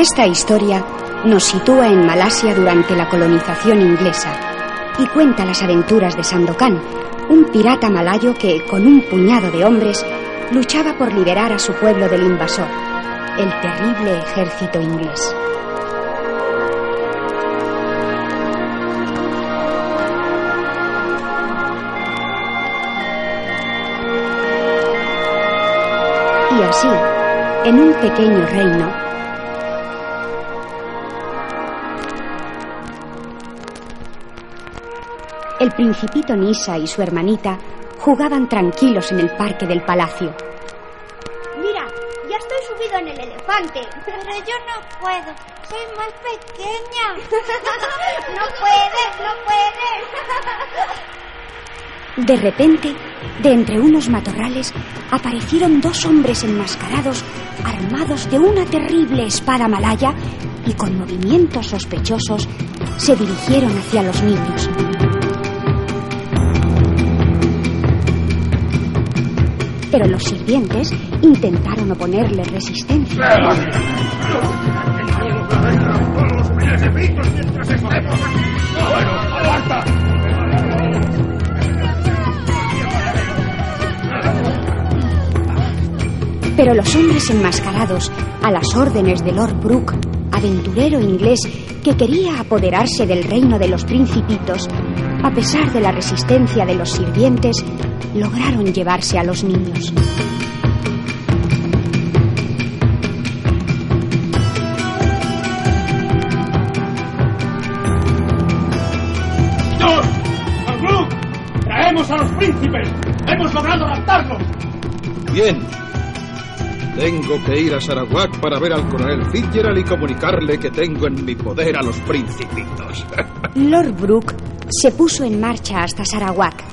Esta historia nos sitúa en Malasia durante la colonización inglesa y cuenta las aventuras de Sandokan, un pirata malayo que, con un puñado de hombres, luchaba por liberar a su pueblo del invasor, el terrible ejército inglés. Y así, en un pequeño reino, el principito Nisa y su hermanita jugaban tranquilos en el parque del palacio. Mira, ya estoy subido en el elefante. Pero yo no puedo, soy más pequeña. no puedes, no puedes. De repente, de entre unos matorrales, aparecieron dos hombres enmascarados, armados de una terrible espada malaya, y con movimientos sospechosos se dirigieron hacia los niños. Pero los sirvientes intentaron oponerle resistencia. Pero los hombres enmascarados, a las órdenes de Lord Brooke, aventurero inglés que quería apoderarse del reino de los principitos, a pesar de la resistencia de los sirvientes, lograron llevarse a los niños. ¡Señor! ¡Al ¡Traemos a los príncipes! ¡Hemos logrado raptarlos! Bien. Tengo que ir a Sarawak para ver al coronel Fitzgerald y comunicarle que tengo en mi poder a los principitos. Lord Brooke se puso en marcha hasta Sarawak.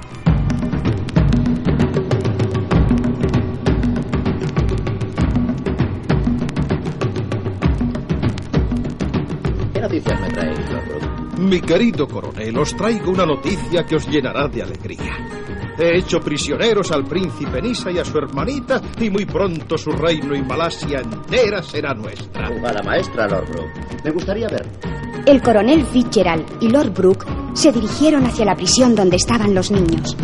¿Qué noticias me traéis, Lord? Mi querido coronel, os traigo una noticia que os llenará de alegría. He hecho prisioneros al príncipe Nisa y a su hermanita y muy pronto su reino y Malasia entera será nuestra. Jugada maestra, Lord Brooke. Me gustaría ver. El coronel Fitzgerald y Lord Brooke se dirigieron hacia la prisión donde estaban los niños.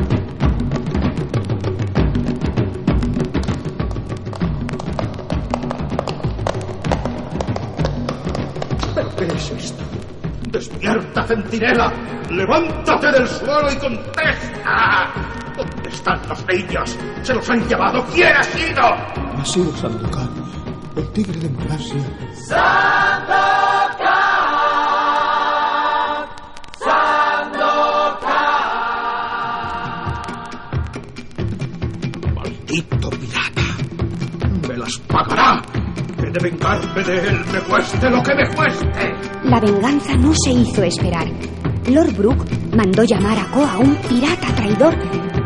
¿Pero qué es esto? ¡Despierta, centinela! ¡Levántate del suelo y contesta! ¿Dónde están los niños? ¡Se los han llevado! ¿Quién ha sido? Ha sido Sandokan, el tigre de Malasia. De vengarme de él, me cueste lo que me cueste! La venganza no se hizo esperar. Lord Brooke mandó llamar a Koa, un pirata traidor,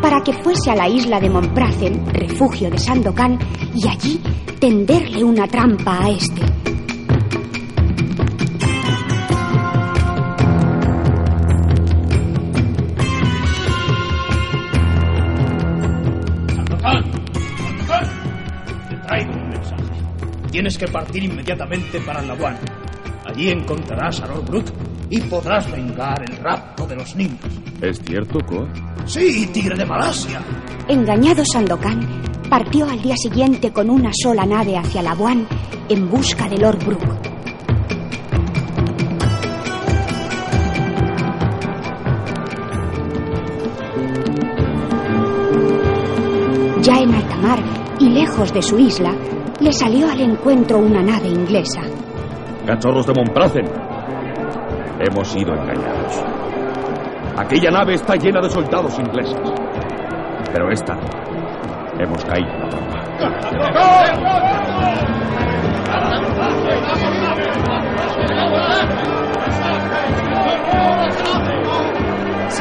para que fuese a la isla de Montpracen, refugio de Sandokan, y allí tenderle una trampa a este. Tienes que partir inmediatamente para Labuan. Allí encontrarás a Lord Brooke y podrás vengar el rapto de los niños. ¿Es cierto, Koa? Sí, tigre de Malasia. Engañado Sandokan partió al día siguiente con una sola nave hacia Labuan en busca de Lord Brooke. Lejos de su isla, le salió al encuentro una nave inglesa. Cachorros de Montpracen. Hemos sido engañados. Aquella nave está llena de soldados ingleses. Pero esta. Hemos caído en la trampa.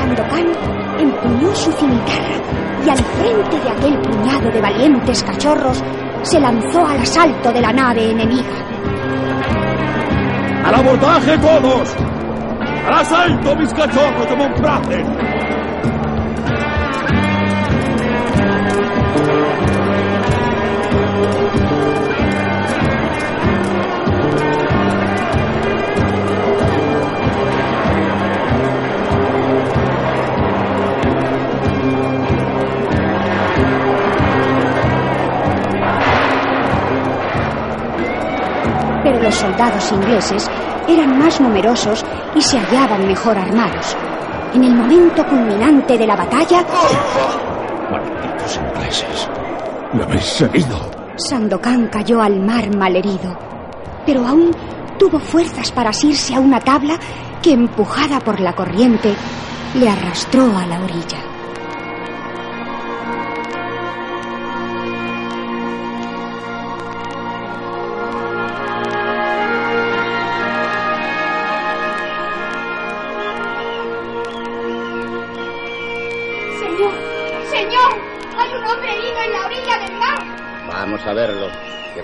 Sandokan empuñó su cimitarra y al frente de aquel puñado de valientes cachorros se lanzó al asalto de la nave enemiga. ¡Al abordaje todos! ¡Al asalto, mis cachorros de Montpracen! Los soldados ingleses eran más numerosos y se hallaban mejor armados. En el momento culminante de la batalla... ¡Malditos ingleses! ¡Me habéis seguido! Sandokan cayó al mar malherido, pero aún tuvo fuerzas para asirse a una tabla que, empujada por la corriente, le arrastró a la orilla.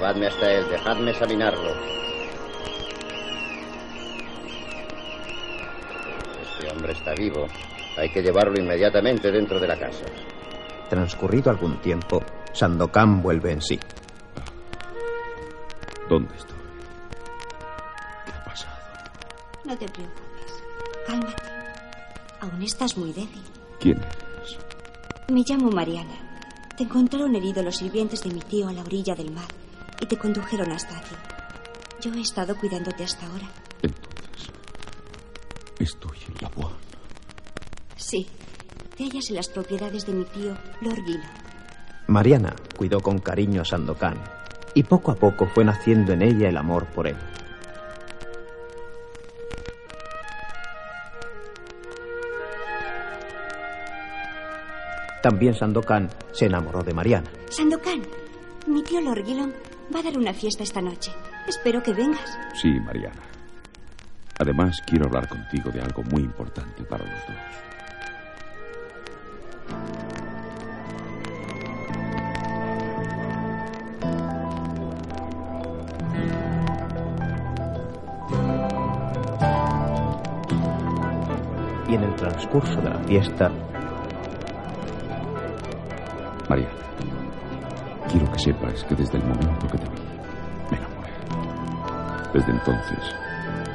Llevadme hasta él, dejadme examinarlo. Este hombre está vivo. Hay que llevarlo inmediatamente dentro de la casa. Transcurrido algún tiempo, Sandokan vuelve en sí. ¿Dónde estoy? ¿Qué ha pasado? No te preocupes. Cálmate. Aún estás muy débil. ¿Quién eres? Me llamo Mariana. Te encontraron herido los sirvientes de mi tío a la orilla del mar y te condujeron hasta aquí. Yo he estado cuidándote hasta ahora. Entonces, estoy en la Bois. Sí. Te hallas en las propiedades de mi tío, Lord. Mariana cuidó con cariño a Sandokan y poco a poco fue naciendo en ella el amor por él. También Sandokan se enamoró de Mariana. Sandokan, mi tío Lord Gillon va a dar una fiesta esta noche. Espero que vengas. Sí, Mariana. Además, quiero hablar contigo de algo muy importante para los dos. Y en el transcurso de la fiesta, Mariana, quiero que sepas que desde el momento que te vi, me enamoré. Desde entonces,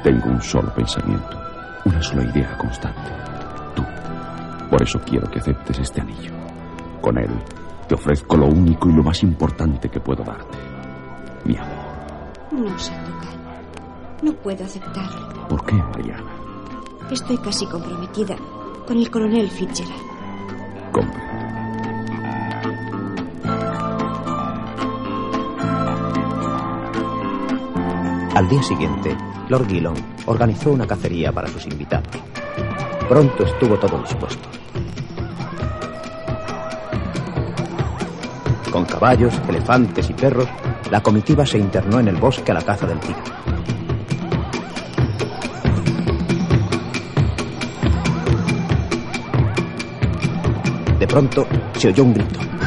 tengo un solo pensamiento, una sola idea constante. Tú. Por eso quiero que aceptes este anillo. Con él, te ofrezco lo único y lo más importante que puedo darte. Mi amor. No, Sandokan. No puedo aceptarlo. ¿Por qué, Mariana? Estoy casi comprometida con el coronel Fitzgerald. Comprendo. Al día siguiente, Lord Gillon organizó una cacería para sus invitados. Pronto estuvo todo dispuesto. Con caballos, elefantes y perros, la comitiva se internó en el bosque a la caza del tigre. De pronto se oyó un grito.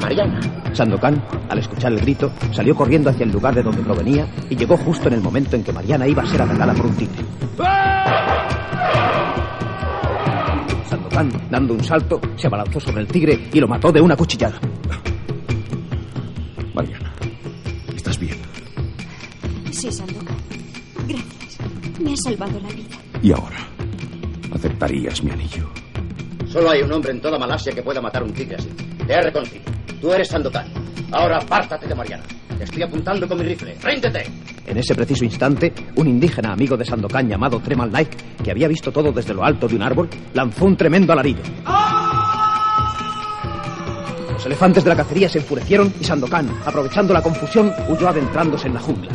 Mariana. Sandokan, al escuchar el grito, salió corriendo hacia el lugar de donde provenía y llegó justo en el momento en que Mariana iba a ser atacada por un tigre. Sandokan, dando un salto, se abalanzó sobre el tigre y lo mató de una cuchillada. Mariana, ¿estás bien? Sí, Sandokan. Gracias. Me has salvado la vida. ¿Y ahora? ¿Aceptarías mi anillo? Solo hay un hombre en toda Malasia que pueda matar un tigre así. Te he reconocido. Tú eres Sandokan. Ahora apártate de Mariana. Te estoy apuntando con mi rifle. ¡Ríndete! En ese preciso instante, un indígena amigo de Sandokan llamado Tremal Naik, que había visto todo desde lo alto de un árbol, lanzó un tremendo alarido. Los elefantes de la cacería se enfurecieron y Sandokan, aprovechando la confusión, huyó adentrándose en la jungla.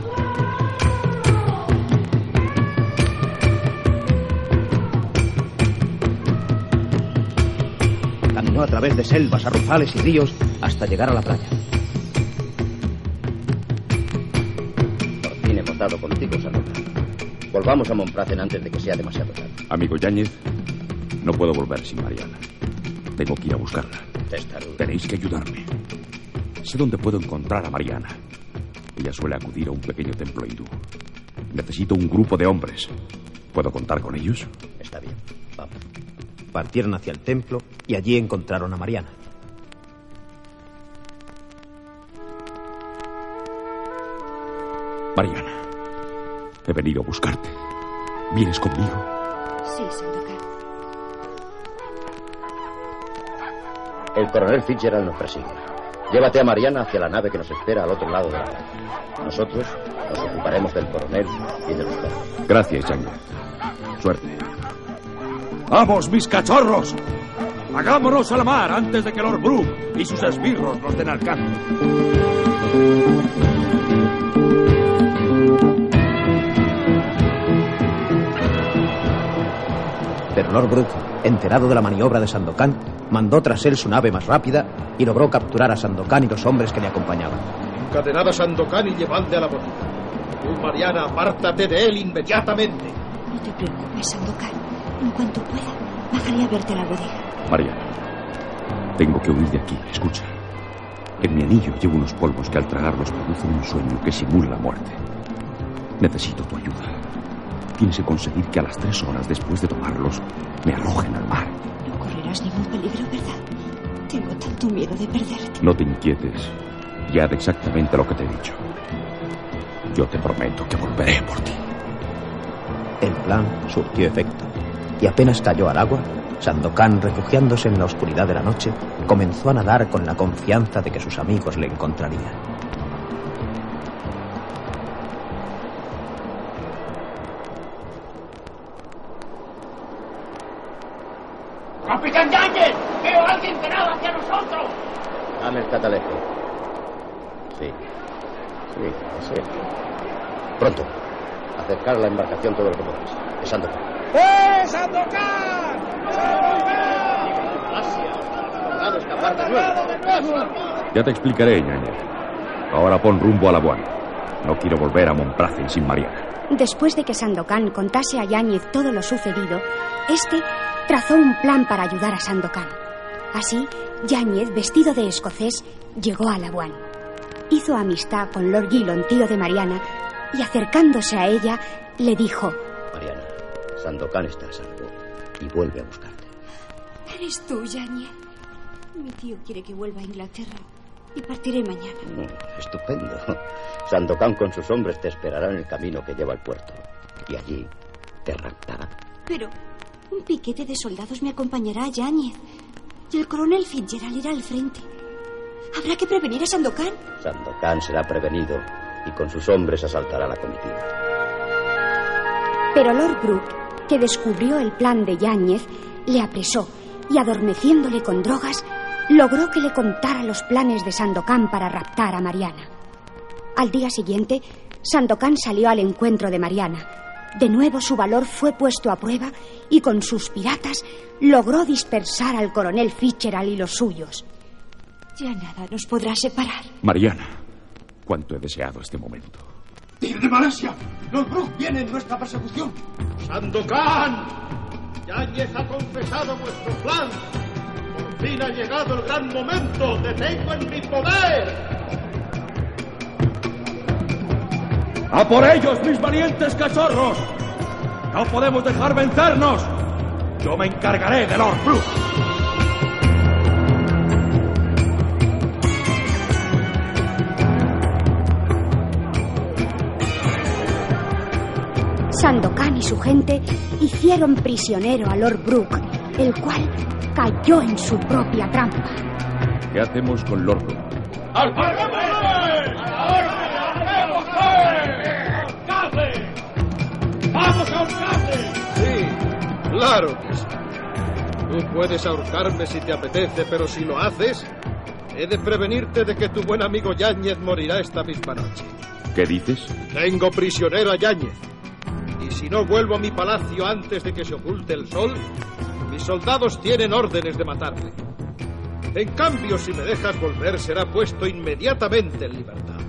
Caminó a través de selvas, arrozales y ríos hasta llegar a la playa. Por fin hemos dado contigo. Volvamos a Montpracen antes de que sea demasiado tarde. Amigo Yáñez, no puedo volver sin Mariana. Tengo que ir a buscarla. Testarudo. Tenéis que ayudarme. Sé dónde puedo encontrar a Mariana. Ella suele acudir a un pequeño templo hindú. Necesito un grupo de hombres. ¿Puedo contar con ellos? Está bien. Vamos. Partieron hacia el templo y allí encontraron a Mariana. Mariana, he venido a buscarte. ¿Vienes conmigo? Sí, Sandokan. El coronel Fitzgerald nos persigue. Llévate a Mariana hacia la nave que nos espera al otro lado de la calle. Nosotros nos ocuparemos del coronel y de los perros. Gracias, Yañez. Suerte. ¡Vamos, mis cachorros! ¡Hagámonos a la mar antes de que Lord Brook y sus esbirros nos den alcance! Lord Brook, enterado de la maniobra de Sandokan, mandó tras él su nave más rápida y logró capturar a Sandokan y los hombres que le acompañaban. Encadenad a Sandokan y llevadle a la botica. Tú, Mariana, apártate de él inmediatamente. No te preocupes, Sandokan. En cuanto pueda, bajaré a verte a la bodega. Mariana, tengo que huir de aquí. Escucha. En mi anillo llevo unos polvos que al tragarlos producen un sueño que simula la muerte. Necesito tu ayuda. Tienes que conseguir que a las tres horas después de tomarlos me arrojen al mar. No correrás ningún peligro, ¿verdad? Tengo tanto miedo de perderte. No te inquietes. Ya de exactamente lo que te he dicho. Yo te prometo que volveré por ti. El plan surtió efecto y apenas cayó al agua, Sandokan, refugiándose en la oscuridad de la noche, comenzó a nadar con la confianza de que sus amigos le encontrarían. Catalejo. Sí. Sí, es él. Pronto. Acercar a la embarcación todo lo que podáis. Es Sandokan. ¡Eh, Sandokan! escapar de nuevo. Ya te explicaré, ñaña. Ahora pon rumbo a la buena. No quiero volver a Montprazen sin Mariana. Después de que Sandokan contase a Yáñez todo lo sucedido, este trazó un plan para ayudar a Sandokan. Así, Yáñez, vestido de escocés, llegó a Labuan. Hizo amistad con Lord Gillon, tío de Mariana, y acercándose a ella, le dijo: Mariana, Sandokan está a salvo y vuelve a buscarte. Eres tú, Yáñez. Mi tío quiere que vuelva a Inglaterra y partiré mañana. Mm, estupendo. Sandokan con sus hombres te esperará en el camino que lleva al puerto. Y allí te raptará. Pero un piquete de soldados me acompañará a Yáñez. Y el coronel Fitzgerald irá al frente. ¿Habrá que prevenir a Sandokan? Sandokan será prevenido y con sus hombres asaltará la comitiva. Pero Lord Brooke, que descubrió el plan de Yáñez, le apresó y adormeciéndole con drogas, logró que le contara los planes de Sandokan para raptar a Mariana. Al día siguiente, Sandokan salió al encuentro de Mariana. De nuevo su valor fue puesto a prueba y con sus piratas logró dispersar al coronel Fitzgerald y los suyos. Ya nada nos podrá separar. Mariana, cuánto he deseado este momento. ¡Tigre de Malasia! ¡Lord Brook viene en nuestra persecución! ¡Sandokan! Yáñez ha confesado vuestro plan. Por fin ha llegado el gran momento. ¡Te tengo en mi poder! ¡A por ellos, mis valientes cachorros! ¡No podemos dejar vencernos! Yo me encargaré de Lord Brook. Sandokan y su gente hicieron prisionero a Lord Brooke, el cual cayó en su propia trampa. ¿Qué hacemos con Lord Brook? ¡Al claro que sí. Tú puedes ahorcarme si te apetece, pero si lo haces, he de prevenirte de que tu buen amigo Yáñez morirá esta misma noche. ¿Qué dices? Tengo prisionero a Yáñez. Y si no vuelvo a mi palacio antes de que se oculte el sol, mis soldados tienen órdenes de matarle. En cambio, si me dejas volver, será puesto inmediatamente en libertad.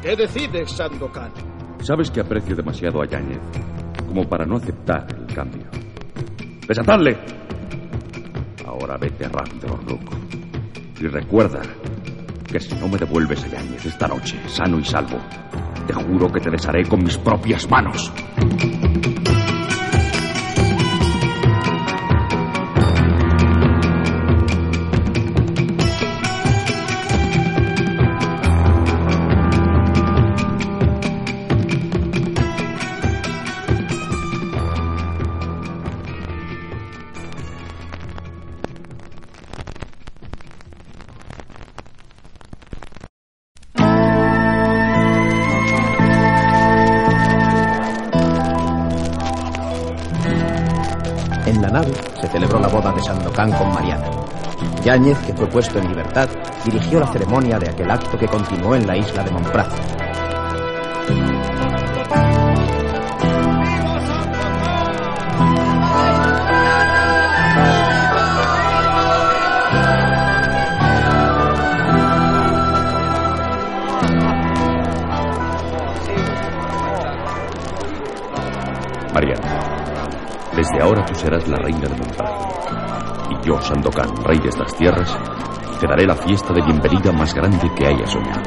¿Qué decides, Sandokan? Sabes que aprecio demasiado a Yáñez como para no aceptar cambio. ¡Desatadle! Ahora vete rápido, Brook. Y recuerda que si no me devuelves a Yáñez esta noche, sano y salvo, te juro que te desharé con mis propias manos. Sandokan con Mariana. Yáñez, que fue puesto en libertad, dirigió la ceremonia de aquel acto que continuó en la isla de Montprazo. Desde ahora tú serás la reina de Montprazo. Yo, Sandokan, rey de estas tierras, te daré la fiesta de bienvenida más grande que haya soñado.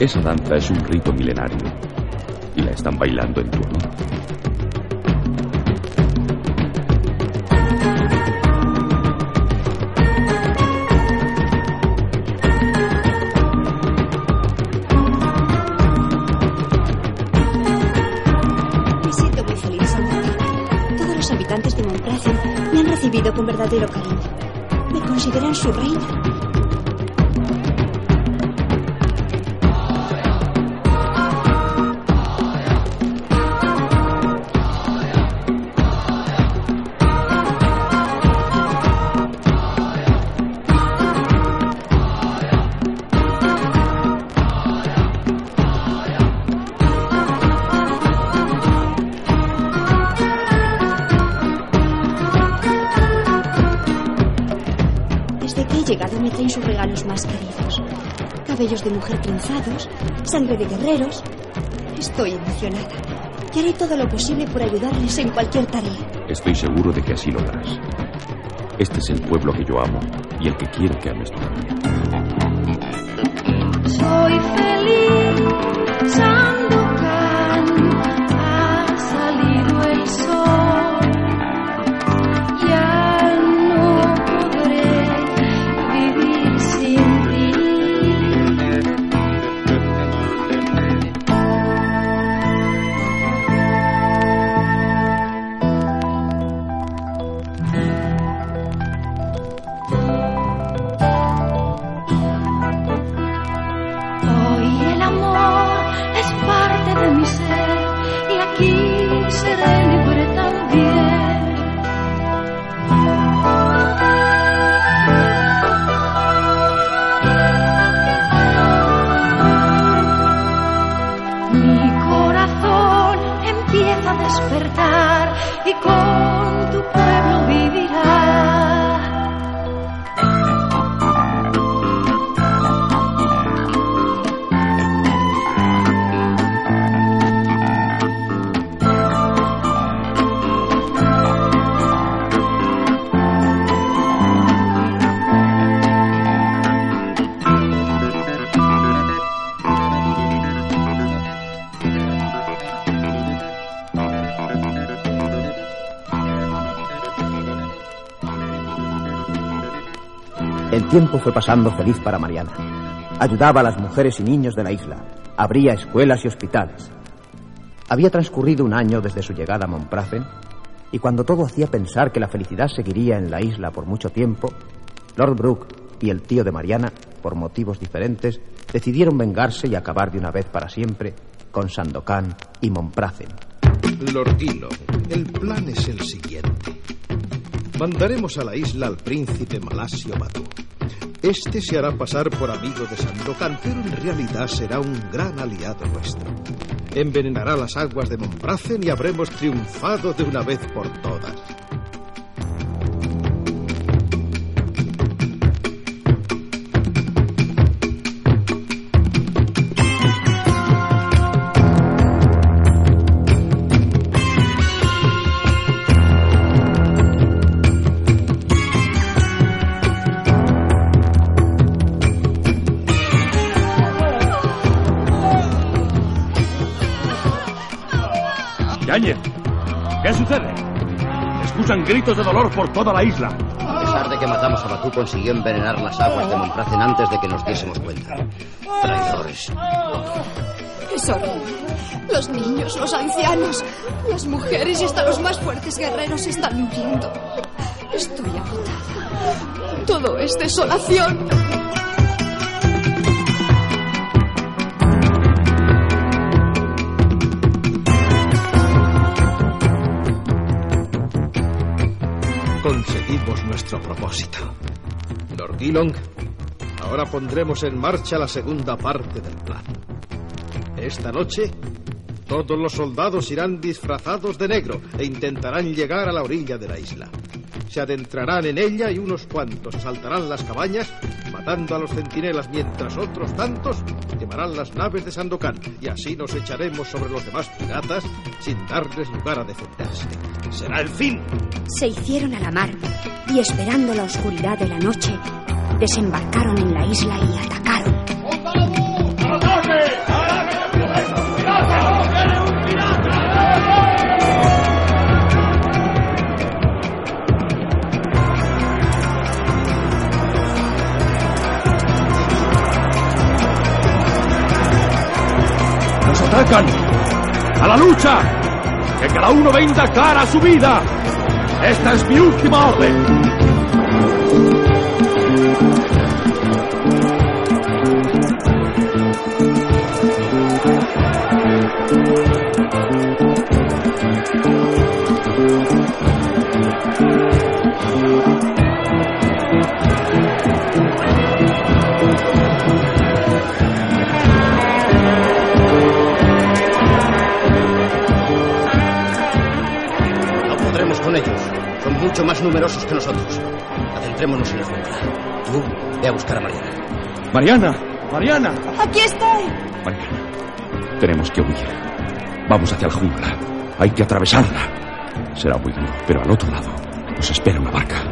Esa danza es un rito milenario y la están bailando en tu honor. Me siento muy feliz, Todos los habitantes de Montplaisir me han recibido con verdadero cariño. Me consideran su reina. Sus regalos más queridos. Cabellos de mujer trenzados, sangre de guerreros. Estoy emocionada y haré todo lo posible por ayudarles en cualquier tarea. Estoy seguro de que así lo harás. Este es el pueblo que yo amo y el que quiero que ames tú también. Soy feliz, El tiempo fue pasando feliz para Mariana. Ayudaba a las mujeres y niños de la isla. Abría escuelas y hospitales. Había transcurrido un año desde su llegada a Montprafen y cuando todo hacía pensar que la felicidad seguiría en la isla por mucho tiempo, Lord Brooke y el tío de Mariana, por motivos diferentes, decidieron vengarse y acabar de una vez para siempre con Sandokan y Montprafen. Lord Dillon, el plan es el siguiente. Mandaremos a la isla al príncipe Malasio Matú. Este se hará pasar por amigo de Sandokan, pero en realidad será un gran aliado nuestro. Envenenará las aguas de Montbracen y habremos triunfado de una vez por todas. Escuchan gritos de dolor por toda la isla. A pesar de que matamos a Batú, consiguió envenenar las aguas de Montpracen antes de que nos diésemos cuenta. Traidores. Es horrible. Los niños, los ancianos, las mujeres y hasta los más fuertes guerreros están muriendo. Estoy agotada. Todo es desolación. Conseguimos nuestro propósito. Lord Gillong, ahora pondremos en marcha la segunda parte del plan. Esta noche, todos los soldados irán disfrazados de negro e intentarán llegar a la orilla de la isla. Se adentrarán en ella y unos cuantos asaltarán las cabañas, matando a los centinelas mientras otros tantos quemarán las naves de Sandokan y así nos echaremos sobre los demás piratas sin darles lugar a defenderse. Será el fin. Se hicieron a la mar y esperando la oscuridad de la noche, desembarcaron en la isla y atacaron. ¡A la lucha! ¡Que cada uno venga cara a su vida! ¡Esta es mi última orden! Más numerosos que nosotros. Adentrémonos en la jungla. Tú, ve a buscar a Mariana. ¡Mariana! ¡Mariana! Aquí estoy. Mariana, tenemos que huir. Vamos hacia la jungla. Hay que atravesarla. Será muy duro, pero al otro lado nos espera una barca.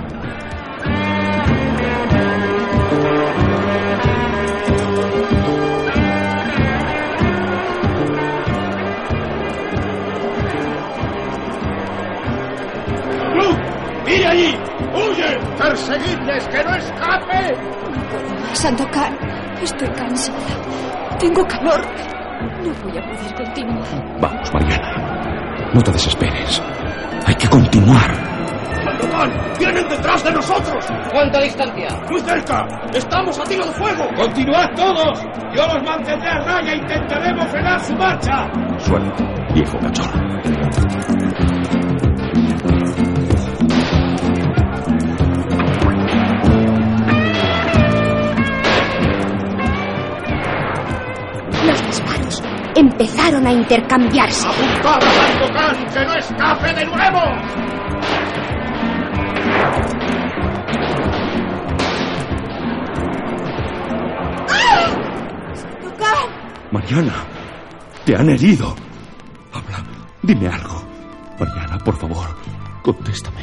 ¡Perseguidles, que no escape! Sandokan, estoy cansada. Tengo calor. No voy a poder continuar. Vamos, Mariana. No te desesperes. Hay que continuar. ¡Sandokan! ¡Vienen detrás de nosotros! ¿Cuánta distancia? ¡Muy cerca! ¡Estamos a tiro de fuego! ¡Continuad todos! Yo los mantendré a raya e intentaremos frenar su marcha. Suelta, viejo cachorro. Empezaron a intercambiarse. ¡Apuntad a Sandokan, que no escape de nuevo! Mariana, te han herido. Habla, dime algo. Mariana, por favor, contéstame.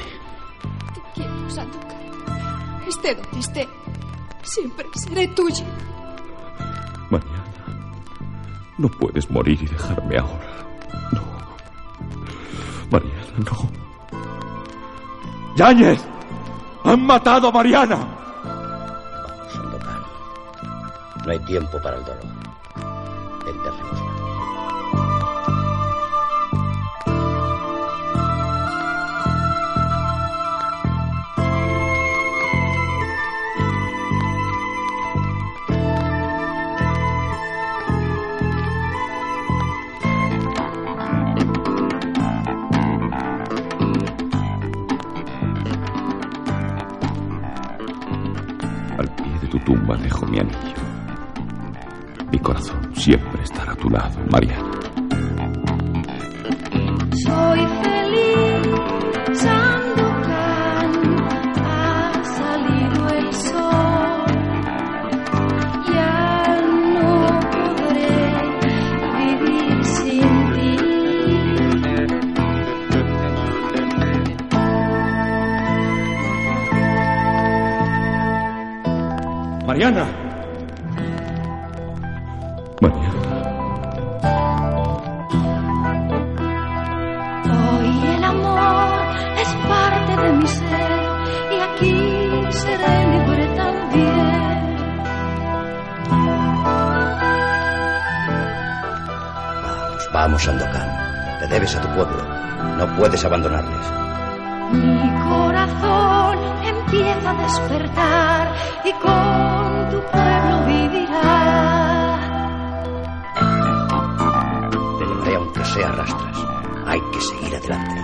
Te quiero, Sandokan. Esté donde esté. Siempre seré tuya. No puedes morir y dejarme ahora. No. Mariana, no. ¡Yáñez! ¡Han matado a Mariana! Vamos, Sandokan. No hay tiempo para el dolor. Enterremos. Dejo mi anillo. Mi corazón siempre estará a tu lado, Mariana. Hay que seguir adelante.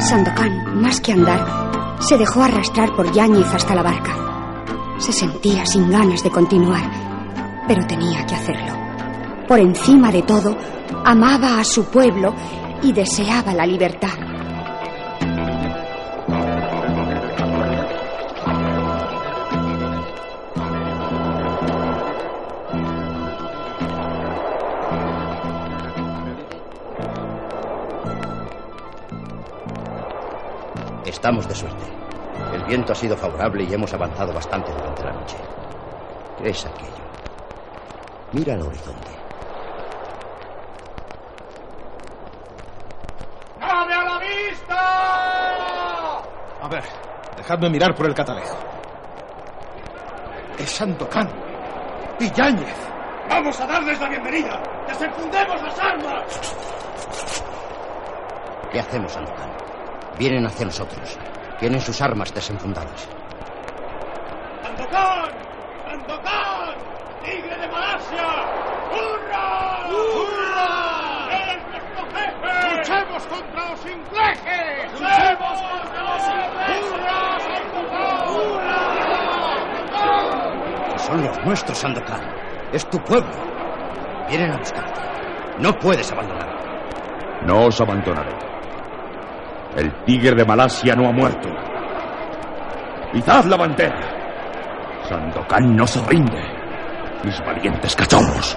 Sandokan, más que andar, se dejó arrastrar por Yáñez hasta la barca. Se sentía sin ganas de continuar, pero tenía que hacerlo. Por encima de todo, amaba a su pueblo y deseaba la libertad. Estamos de suerte. El viento ha sido favorable y hemos avanzado bastante durante la noche. ¿Qué es aquello? Mira al horizonte. ¡Nave a la vista! A ver, dejadme mirar por el catalejo. Es Sandokan y Yáñez. ¡Vamos a darles la bienvenida! ¡Desenfundemos las armas! ¿Qué hacemos, Sandokan? Vienen hacia nosotros. Tienen sus armas desenfundadas. ¡Sandokan! ¡Sandokan! ¡Tigre de Malasia! ¡Hurra! ¡Hurra! ¡Eres nuestro jefe! ¡Luchemos contra los ingleses! ¡Luchemos contra los ingleses! ¡Hurra, Sandokan! ¡Hurra! Son los nuestros, Sandokan. Es tu pueblo. Vienen a buscarte. No puedes abandonarlo. No os abandonaré. El tigre de Malasia no ha muerto. ¡Izad la bandera! Sandokan no se rinde. Mis valientes cachorros.